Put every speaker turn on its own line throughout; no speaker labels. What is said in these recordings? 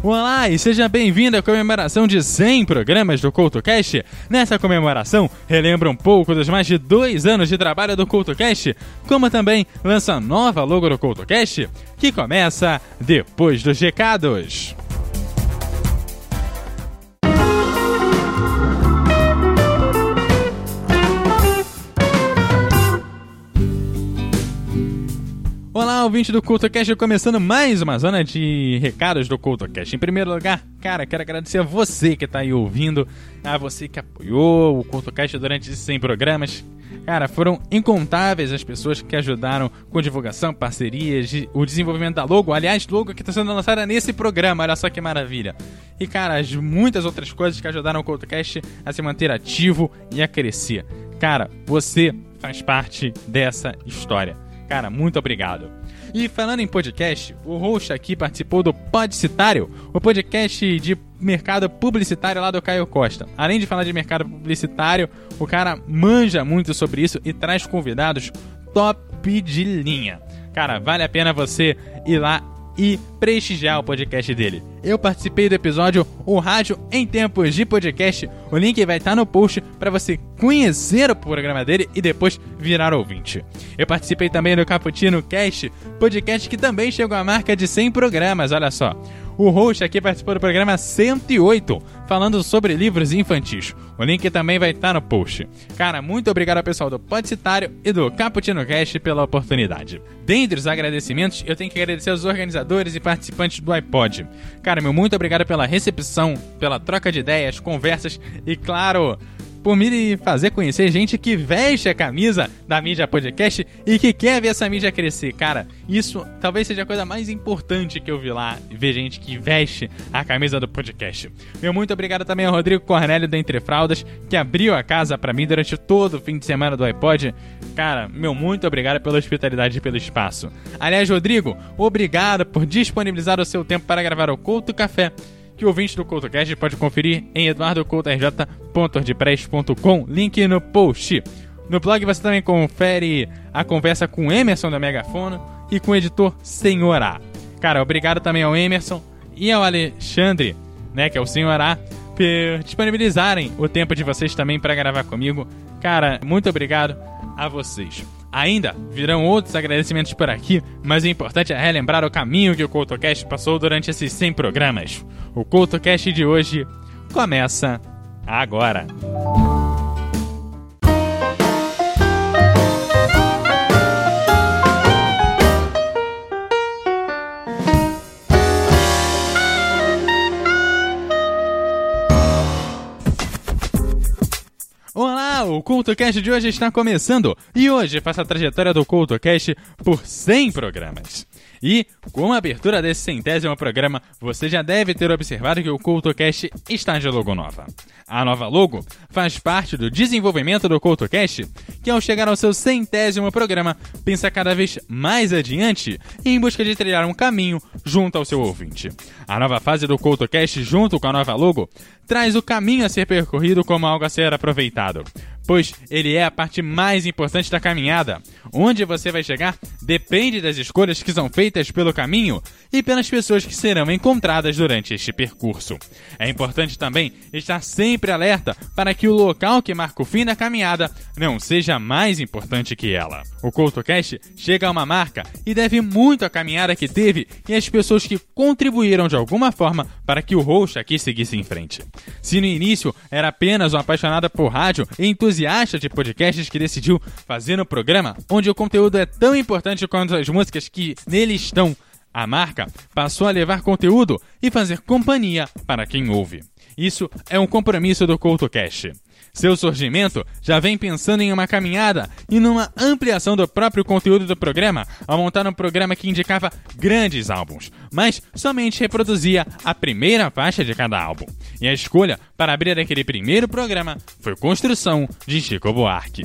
Olá e seja bem-vindo à comemoração de 100 programas do CoutoCast. Nessa comemoração, relembra um pouco dos mais de dois anos de trabalho do CoutoCast, como também lança a nova logo do CoutoCast, que começa depois dos recados. Olá, ouvinte do CultoCast, começando mais uma zona de recados do CultoCast. Em primeiro lugar, cara, quero agradecer a você que está aí ouvindo, a você que apoiou o CultoCast durante esses 100 programas. Cara, foram incontáveis as pessoas que ajudaram com divulgação, parcerias, o desenvolvimento da logo. Aliás, logo que está sendo lançada nesse programa, olha só que maravilha. E, cara, as muitas outras coisas que ajudaram o CultoCast a se manter ativo e a crescer. Cara, você faz parte dessa história. Cara, muito obrigado. E falando em podcast, o host aqui participou do Podcitário, o podcast de mercado publicitário lá do Caio Costa. Além de falar de mercado publicitário, o cara manja muito sobre isso e traz convidados top de linha. Cara, vale a pena você ir lá e prestigiar o podcast dele. Eu participei do episódio O Rádio em Tempos de Podcast. O link vai estar no post para você conhecer o programa dele e depois virar ouvinte. Eu participei também do Cappuccino Cast, podcast que também chegou à marca de 100 programas, olha só. O host aqui participou do programa 108, falando sobre livros infantis. O link também vai estar no post. Cara, muito obrigado ao pessoal do Podcitário e do Cappuccino Cast pela oportunidade. Dentre os agradecimentos, eu tenho que agradecer aos organizadores e participantes do iPod. Cara, meu muito obrigado pela recepção, pela troca de ideias, conversas e, claro, por me fazer conhecer gente que veste a camisa da mídia podcast e que quer ver essa mídia crescer. Cara, isso talvez seja a coisa mais importante que eu vi lá, ver gente que veste a camisa do podcast. Meu muito obrigado também ao Rodrigo Cornélio da Entre Fraldas, que abriu a casa para mim durante todo o fim de semana do iPod. Cara, meu muito obrigado pela hospitalidade e pelo espaço. Aliás, Rodrigo, obrigado por disponibilizar o seu tempo para gravar o Couto Café que o ouvinte do CoutoCast pode conferir em eduardocoutorj.wordpress.com, link no post. No blog você também confere a conversa com Emerson da Megafono e com o editor Senhor A. Cara, obrigado também ao Emerson e ao Alexandre, né, que é o Senhor A, por disponibilizarem o tempo de vocês também para gravar comigo. Cara, muito obrigado a vocês. Ainda virão outros agradecimentos por aqui, mas o importante é relembrar o caminho que o CoutoCast passou durante esses 100 programas. O CoutoCast de hoje começa agora. O CultoCast de hoje está começando e hoje faço a trajetória do CultoCast por 100 programas. E, com a abertura desse centésimo programa, você já deve ter observado que o CultoCast está de logo nova. A nova logo faz parte do desenvolvimento do CultoCast, que ao chegar ao seu centésimo programa, pensa cada vez mais adiante em busca de trilhar um caminho junto ao seu ouvinte. A nova fase do CultoCast, junto com a nova logo, traz o caminho a ser percorrido como algo a ser aproveitado pois ele é a parte mais importante da caminhada. Onde você vai chegar depende das escolhas que são feitas pelo caminho e pelas pessoas que serão encontradas durante este percurso. É importante também estar sempre alerta para que o local que marca o fim da caminhada não seja mais importante que ela. O CoutoCast chega a uma marca e deve muito à caminhada que teve e às pessoas que contribuíram de alguma forma para que o host aqui seguisse em frente. Se no início era apenas um apaixonado por rádio e entusiasta de podcasts que decidiu fazer um programa onde o conteúdo é tão importante quanto as músicas que nele estão, a marca passou a levar conteúdo e fazer companhia para quem ouve. Isso é um compromisso do CoutoCast. Seu surgimento já vem pensando em uma caminhada e numa ampliação do próprio conteúdo do programa, ao montar um programa que indicava grandes álbuns, mas somente reproduzia a primeira faixa de cada álbum. E a escolha para abrir aquele primeiro programa foi Construção de Chico Buarque.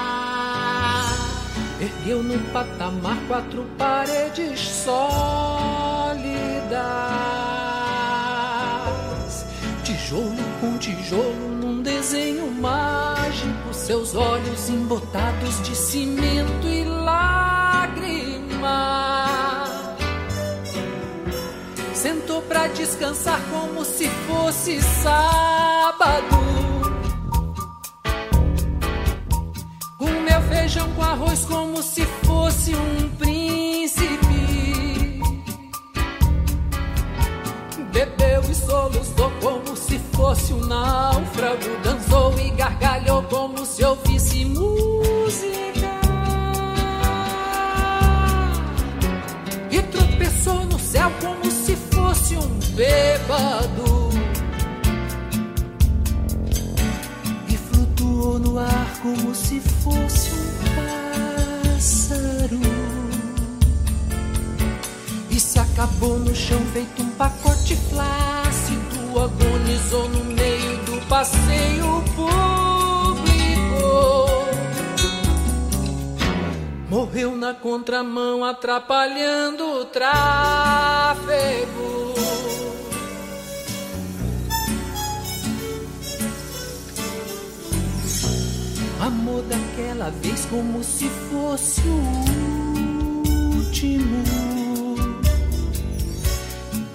Ergueu no patamar quatro paredes sólidas, tijolo com tijolo num desenho mágico, seus olhos embotados de cimento e lágrima. Sentou pra descansar como se fosse sábado feijão com arroz como se fosse um príncipe. Bebeu e soluçou como se fosse um náufrago. Dançou e gargalhou como se ouvisse música. E tropeçou no céu como se fosse um bêbado. E flutuou no ar como se fosse chão feito um pacote flácido, agonizou no meio do passeio público. Morreu na contramão, atrapalhando o tráfego. Amor daquela vez como se fosse o último.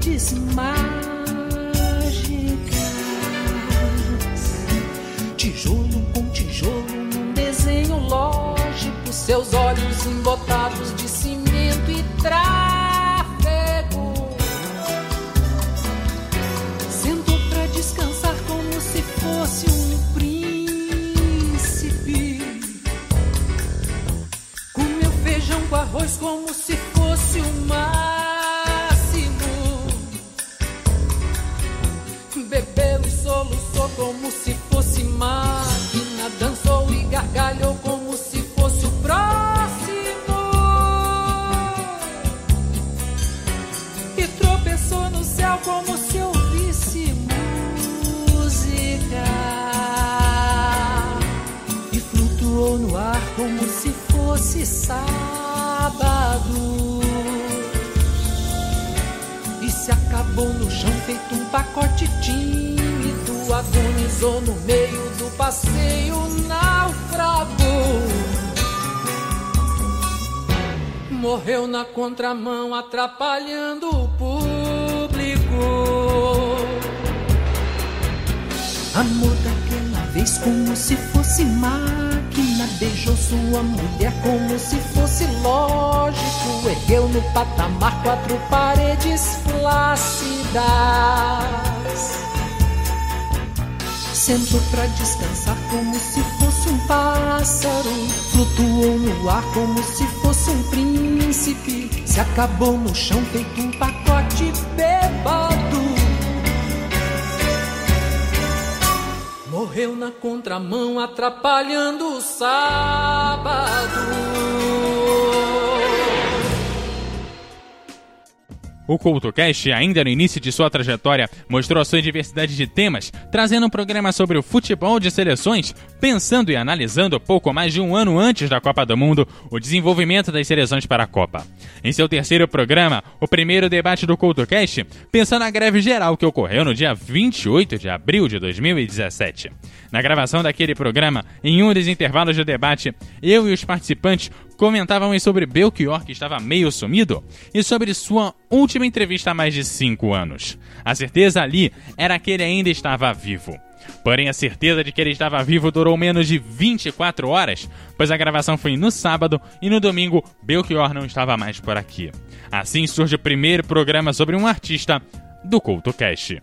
paredes mágicas, tijolo com tijolo num desenho lógico, seus olhos embotados Morreu na contramão, atrapalhando o público. Amor daquela vez como se fosse máquina beijou sua mulher como se fosse lógico. Ergueu no patamar quatro paredes flácidas. Sentou pra descansar como se fosse um pássaro. Flutuou no ar como se fosse um príncipe. Se acabou no chão feito um pacote bêbado. Morreu na contramão, atrapalhando o sábado.
O CoutoCast, ainda no início de sua trajetória, mostrou a sua diversidade de temas, trazendo um programa sobre o futebol de seleções, pensando e analisando pouco mais de um ano antes da Copa do Mundo o desenvolvimento das seleções para a Copa. Em seu terceiro programa, o primeiro debate do CoutoCast, pensando na greve geral que ocorreu no dia 28 de abril de 2017. Na gravação daquele programa, em um dos intervalos do debate, eu e os participantes Comentávamos sobre Belchior, que estava meio sumido, e sobre sua última entrevista há mais de 5 anos. A certeza ali era que ele ainda estava vivo. Porém, a certeza de que ele estava vivo durou menos de 24 horas, pois a gravação foi no sábado e no domingo Belchior não estava mais por aqui. Assim surge o primeiro programa sobre um artista do CoutoCast.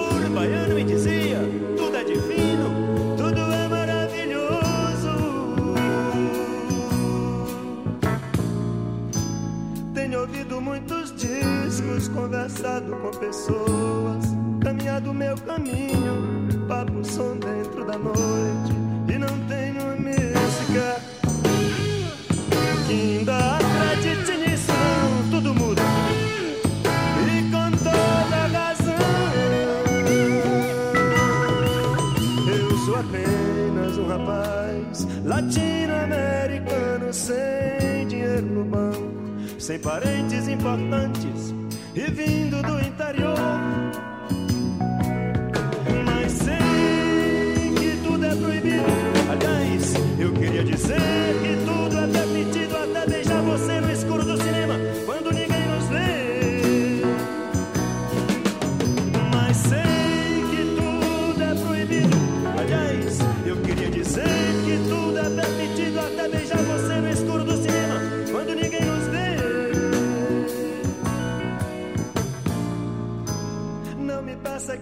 conversado com pessoas, caminhado meu caminho, papo som dentro da noite e não tenho música que ainda acredite nisso, não, tudo muda. E com toda razão, eu sou apenas um rapaz latino-americano sem dinheiro no banco, sem parentes importantes e vindo do interior.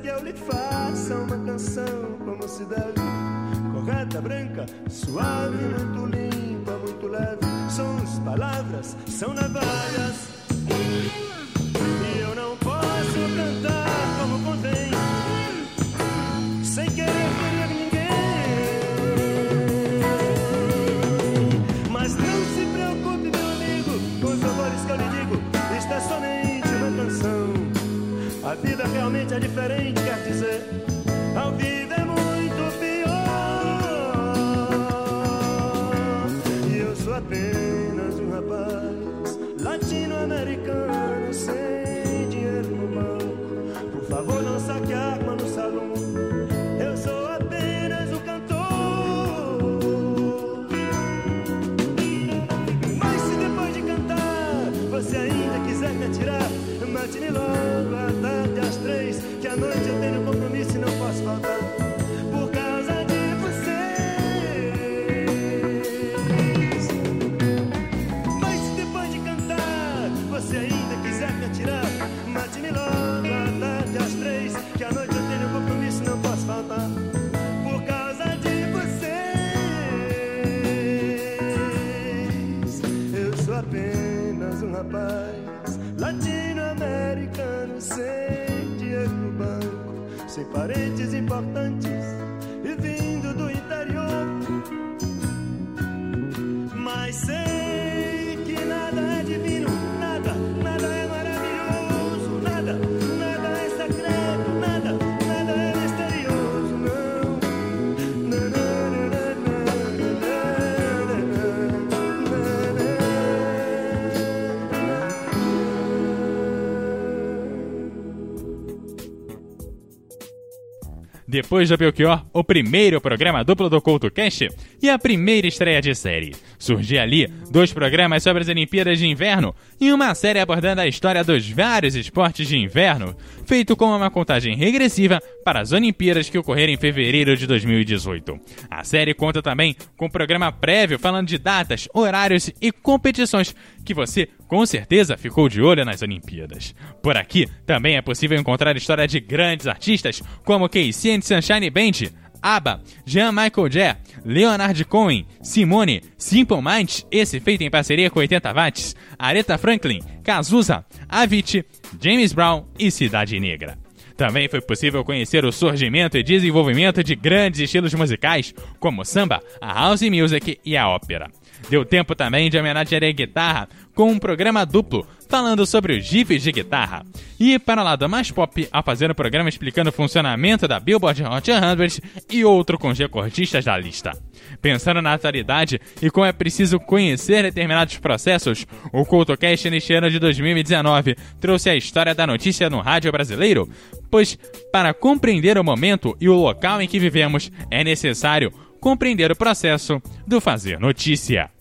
Que eu lhe faça uma canção como se deve. Correta, branca, suave, muito limpa, muito leve. Sons, palavras, são navalhas. E eu não posso cantar como convém, sem querer vida realmente é diferente, quer dizer, ao vivo é muito pior. E eu sou apenas um rapaz latino-americano sem depois do
Belchior, o primeiro programa duplo do CoutoCast e a primeira estreia de série. Surgia ali dois programas sobre as Olimpíadas de Inverno e uma série abordando a história dos vários esportes de inverno, feito com uma contagem regressiva para as Olimpíadas que ocorreram em fevereiro de 2018. A série conta também com um programa prévio falando de datas, horários e competições que você com certeza ficou de olho nas Olimpíadas. Por aqui também é possível encontrar história de grandes artistas como Casey and Sunshine Band, ABBA, Jean-Michael Jay, Leonard Cohen, Simone, Simple Minds, esse feito em parceria com 80 Watts, Aretha Franklin, Cazuza, Avicii, James Brown e Cidade Negra. Também foi possível conhecer o surgimento e desenvolvimento de grandes estilos musicais, como o samba, a house music e a ópera. Deu tempo também de homenagear a guitarra com um programa duplo falando sobre os GIFs de guitarra. E para o lado mais pop, a fazer um programa explicando o funcionamento da Billboard Hot 100 e outro com os recordistas da lista. Pensando na atualidade e como é preciso conhecer determinados processos, o CultoCast neste ano de 2019 trouxe a história da notícia no rádio brasileiro, pois para compreender o momento e o local em que vivemos é necessário compreender o processo do fazer notícia.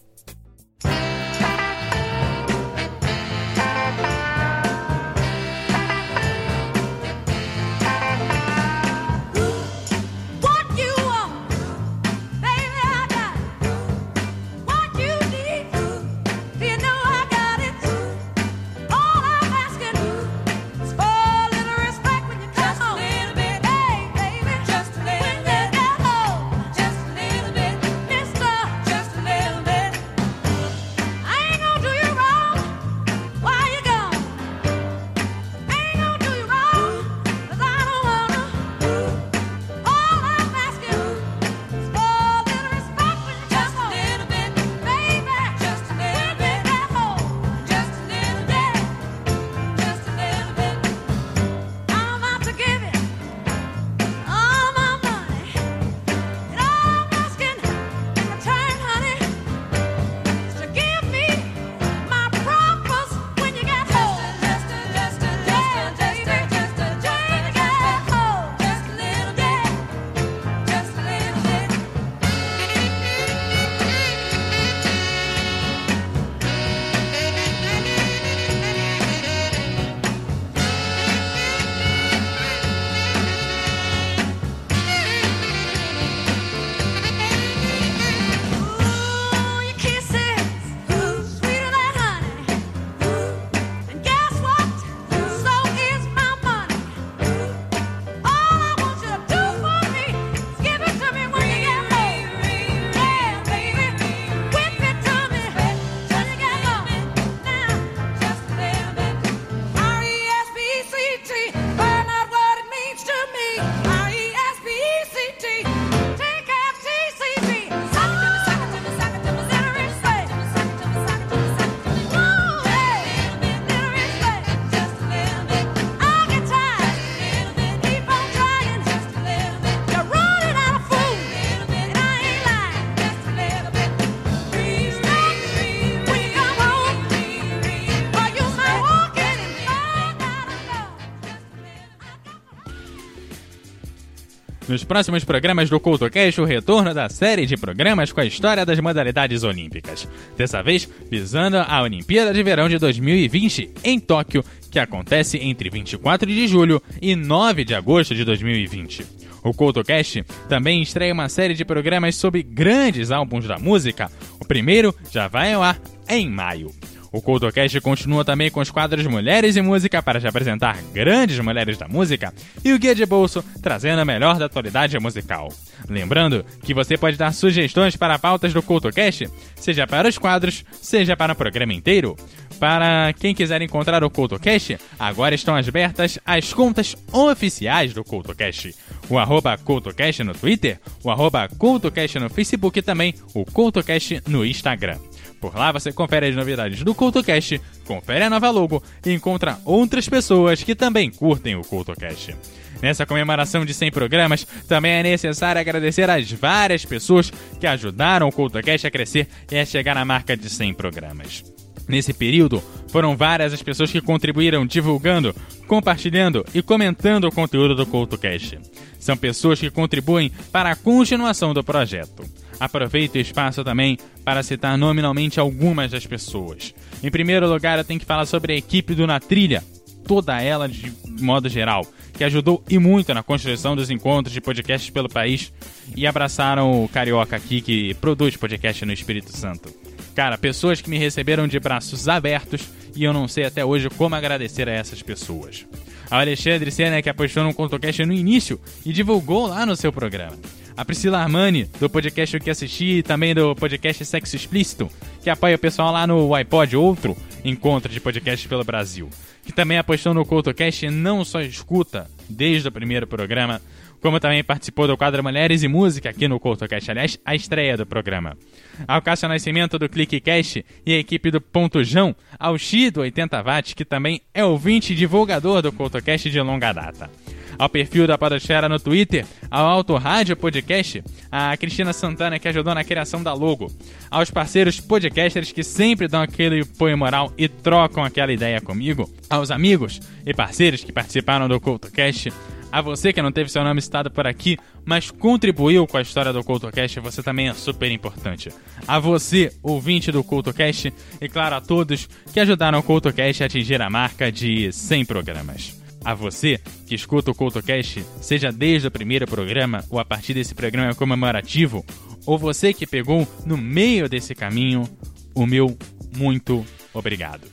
Nos próximos programas do CultoCast, o retorno da série de programas com a história das modalidades olímpicas. Dessa vez, visando a Olimpíada de Verão de 2020 em Tóquio, que acontece entre 24 de julho e 9 de agosto de 2020. O CultoCast também estreia uma série de programas sobre grandes álbuns da música. O primeiro já vai ao ar em maio. O CultoCast continua também com os quadros Mulheres e Música para te apresentar grandes mulheres da música e o Guia de Bolso trazendo a melhor da atualidade musical. Lembrando que você pode dar sugestões para pautas do CultoCast, seja para os quadros, seja para o programa inteiro. Para quem quiser encontrar o CultoCast, agora estão abertas as contas oficiais do CultoCast. O arroba CultoCast no Twitter, o arroba CultoCast no Facebook e também o CultoCast no Instagram. Por lá você confere as novidades do CultoCast, confere a nova logo e encontra outras pessoas que também curtem o CultoCast. Nessa comemoração de 100 programas, também é necessário agradecer às várias pessoas que ajudaram o CultoCast a crescer e a chegar na marca de 100 programas. Nesse período, Foram várias as pessoas que contribuíram divulgando, compartilhando e comentando o conteúdo do CoutoCast. São pessoas que contribuem para a continuação do projeto. Aproveito o espaço também para citar nominalmente algumas das pessoas. Em primeiro lugar, eu tenho que falar sobre a equipe do Na Trilha, toda ela de modo geral, que ajudou e muito na construção dos encontros de podcasts pelo país e abraçaram o Carioca aqui que produz podcast no Espírito Santo. Cara, pessoas que me receberam de braços abertos e eu não sei até hoje como agradecer a essas pessoas. Ao Alexandre Senna, que apostou no ContoCast no início e divulgou lá no seu programa. A Priscila Armani, do podcast O Que Assisti e também do podcast Sexo Explícito, que apoia o pessoal lá no iPod, outro encontro de podcasts pelo Brasil. Que também apostou no CoutoCast e não só escuta desde o primeiro programa, como também participou do quadro Mulheres e Música aqui no CoutoCast, aliás, a estreia do programa. Ao Cássio Nascimento do ClickCast e a equipe do Ponto Jão, ao X do 80 Watts, que também é ouvinte e divulgador do CoutoCast de longa data ao perfil da Podosfera no Twitter, ao Auto Rádio Podcast, a Cristina Santana que ajudou na criação da logo, aos parceiros podcasters que sempre dão aquele apoio moral e trocam aquela ideia comigo, aos amigos e parceiros que participaram do CultoCast, a você que não teve seu nome citado por aqui, mas contribuiu com a história do CultoCast, você também é super importante. A você, ouvinte do CultoCast, e claro a todos que ajudaram o CultoCast a atingir a marca de 100 programas. A você que escuta o CultoCast, seja desde o primeiro programa ou a partir desse programa comemorativo, ou você que pegou no meio desse caminho, o meu muito obrigado.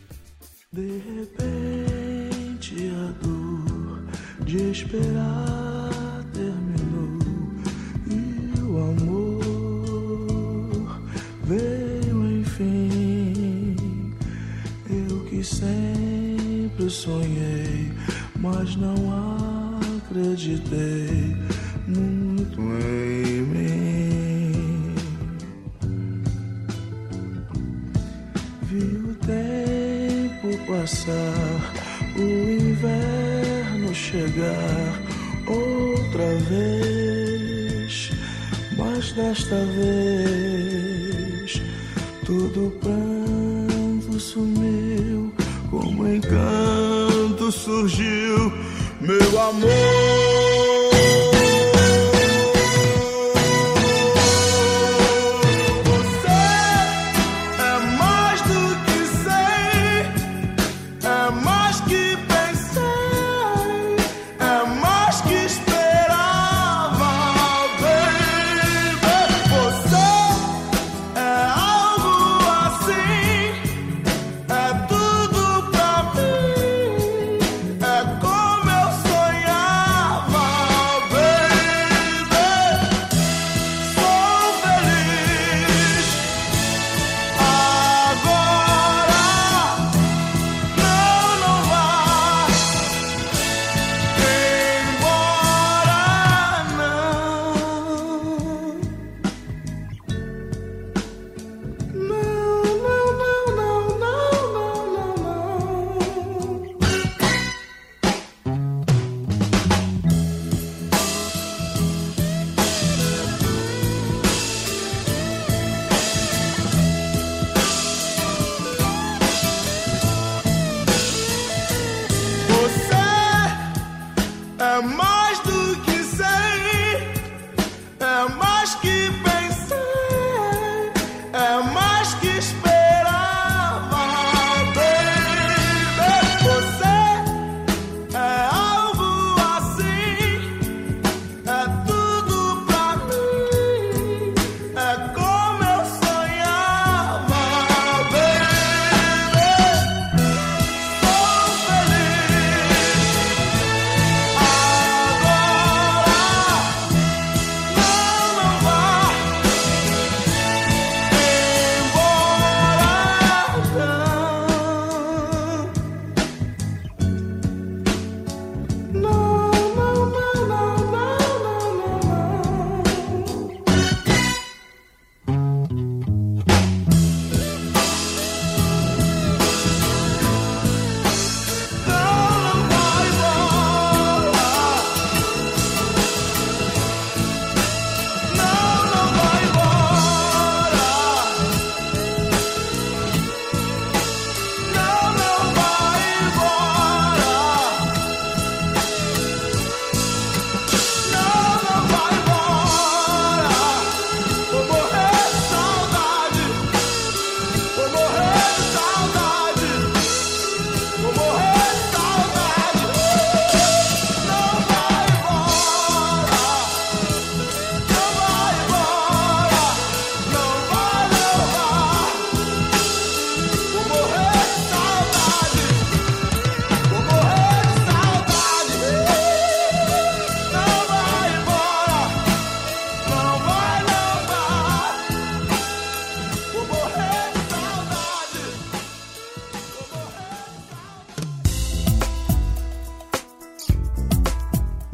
De repente a dor de esperar terminou e o amor veio enfim. Eu que sempre sonhei mas não acreditei muito em mim. Vi o tempo passar, o inverno chegar outra vez, mas desta vez todo pranto sumiu surgiu meu amor.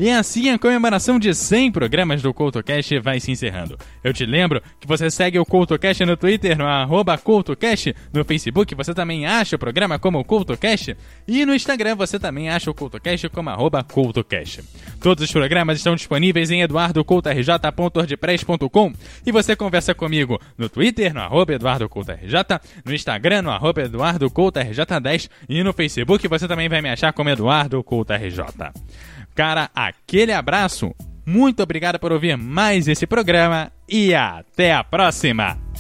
E assim a comemoração de 100 programas do CoutoCast vai se encerrando. Eu te lembro que você segue o CoutoCast no Twitter, no arroba CoutoCast, no Facebook você também acha o programa como CoutoCast e no Instagram você também acha o CoutoCast como arroba CoutoCast. Todos os programas estão disponíveis em eduardocoutorj.wordpress.com e você conversa comigo no Twitter, no arroba EduardoCoutoRJ, no Instagram, no arroba EduardoCoutoRJ10 e no Facebook você também vai me achar como Eduardo CoutoRJ. Cara, aquele abraço, muito obrigado por ouvir mais esse programa e até a próxima!